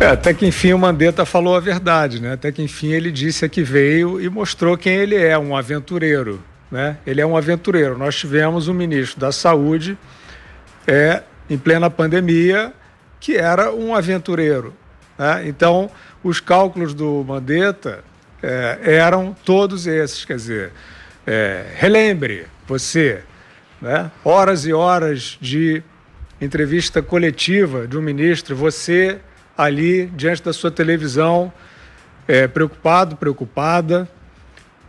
É, até que enfim o Mandetta falou a verdade, né? Até que enfim ele disse que veio e mostrou quem ele é, um aventureiro, né? Ele é um aventureiro. Nós tivemos um ministro da Saúde é, em plena pandemia que era um aventureiro. Né? Então, os cálculos do Mandetta é, eram todos esses, quer dizer, é, relembre você, né? horas e horas de entrevista coletiva de um ministro, você ali diante da sua televisão, é, preocupado, preocupada,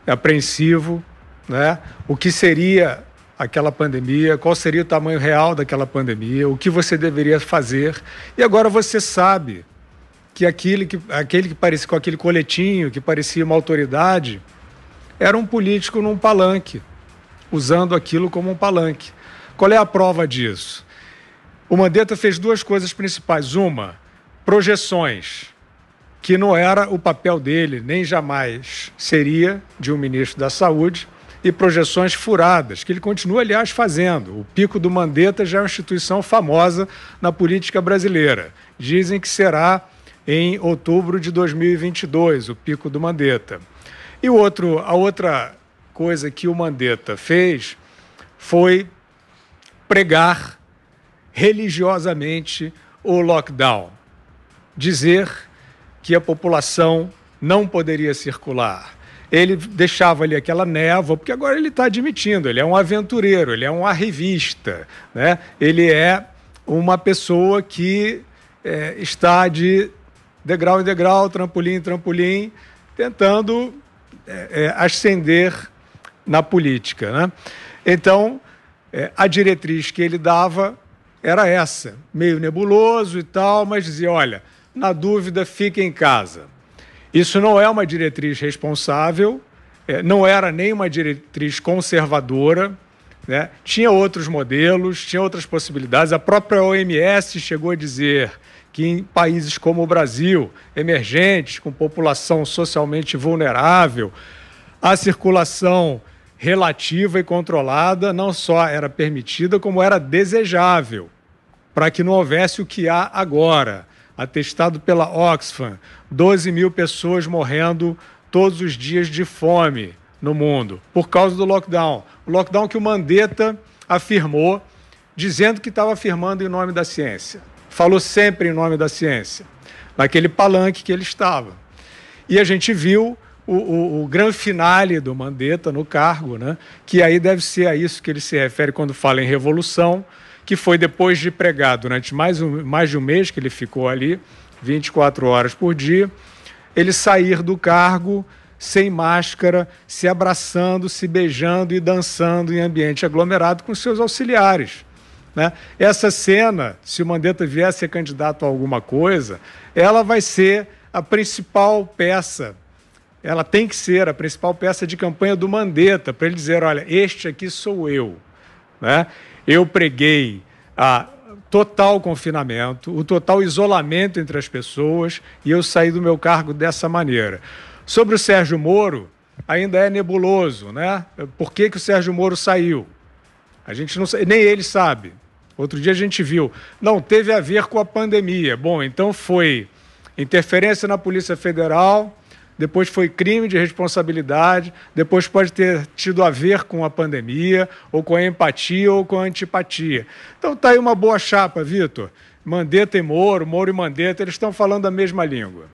apreensivo, né? O que seria aquela pandemia, qual seria o tamanho real daquela pandemia, o que você deveria fazer. E agora você sabe que aquele que, aquele que parecia com aquele coletinho, que parecia uma autoridade, era um político num palanque, usando aquilo como um palanque. Qual é a prova disso? O Mandetta fez duas coisas principais. Uma, projeções, que não era o papel dele, nem jamais seria de um ministro da Saúde e projeções furadas, que ele continua, aliás, fazendo. O pico do Mandetta já é uma instituição famosa na política brasileira. Dizem que será em outubro de 2022, o pico do Mandetta. E outro, a outra coisa que o Mandetta fez foi pregar religiosamente o lockdown. Dizer que a população não poderia circular ele deixava ali aquela névoa, porque agora ele está admitindo, ele é um aventureiro, ele é um arrivista, né? ele é uma pessoa que é, está de degrau em degrau, trampolim em trampolim, tentando é, é, ascender na política. Né? Então, é, a diretriz que ele dava era essa, meio nebuloso e tal, mas dizia: olha, na dúvida, fique em casa. Isso não é uma diretriz responsável, é, não era nem uma diretriz conservadora, né? tinha outros modelos, tinha outras possibilidades. A própria OMS chegou a dizer que em países como o Brasil, emergentes, com população socialmente vulnerável, a circulação relativa e controlada não só era permitida, como era desejável, para que não houvesse o que há agora atestado pela Oxfam, 12 mil pessoas morrendo todos os dias de fome no mundo por causa do lockdown. O lockdown que o Mandetta afirmou, dizendo que estava afirmando em nome da ciência. Falou sempre em nome da ciência, naquele palanque que ele estava. E a gente viu o, o, o grande finale do Mandetta no cargo, né? que aí deve ser a isso que ele se refere quando fala em revolução, que foi depois de pregar durante mais, um, mais de um mês que ele ficou ali, 24 horas por dia, ele sair do cargo sem máscara, se abraçando, se beijando e dançando em ambiente aglomerado com seus auxiliares. Né? Essa cena, se o Mandetta vier a ser candidato a alguma coisa, ela vai ser a principal peça, ela tem que ser a principal peça de campanha do Mandetta, para ele dizer: olha, este aqui sou eu. Né? Eu preguei a total confinamento, o total isolamento entre as pessoas e eu saí do meu cargo dessa maneira. Sobre o Sérgio Moro, ainda é nebuloso, né? Por que, que o Sérgio Moro saiu? A gente não nem ele sabe. Outro dia a gente viu, não teve a ver com a pandemia. Bom, então foi interferência na Polícia Federal, depois foi crime de responsabilidade, depois pode ter tido a ver com a pandemia, ou com a empatia, ou com a antipatia. Então tá aí uma boa chapa, Vitor. Mandetta e Moro, Moro e Mandetta, eles estão falando a mesma língua.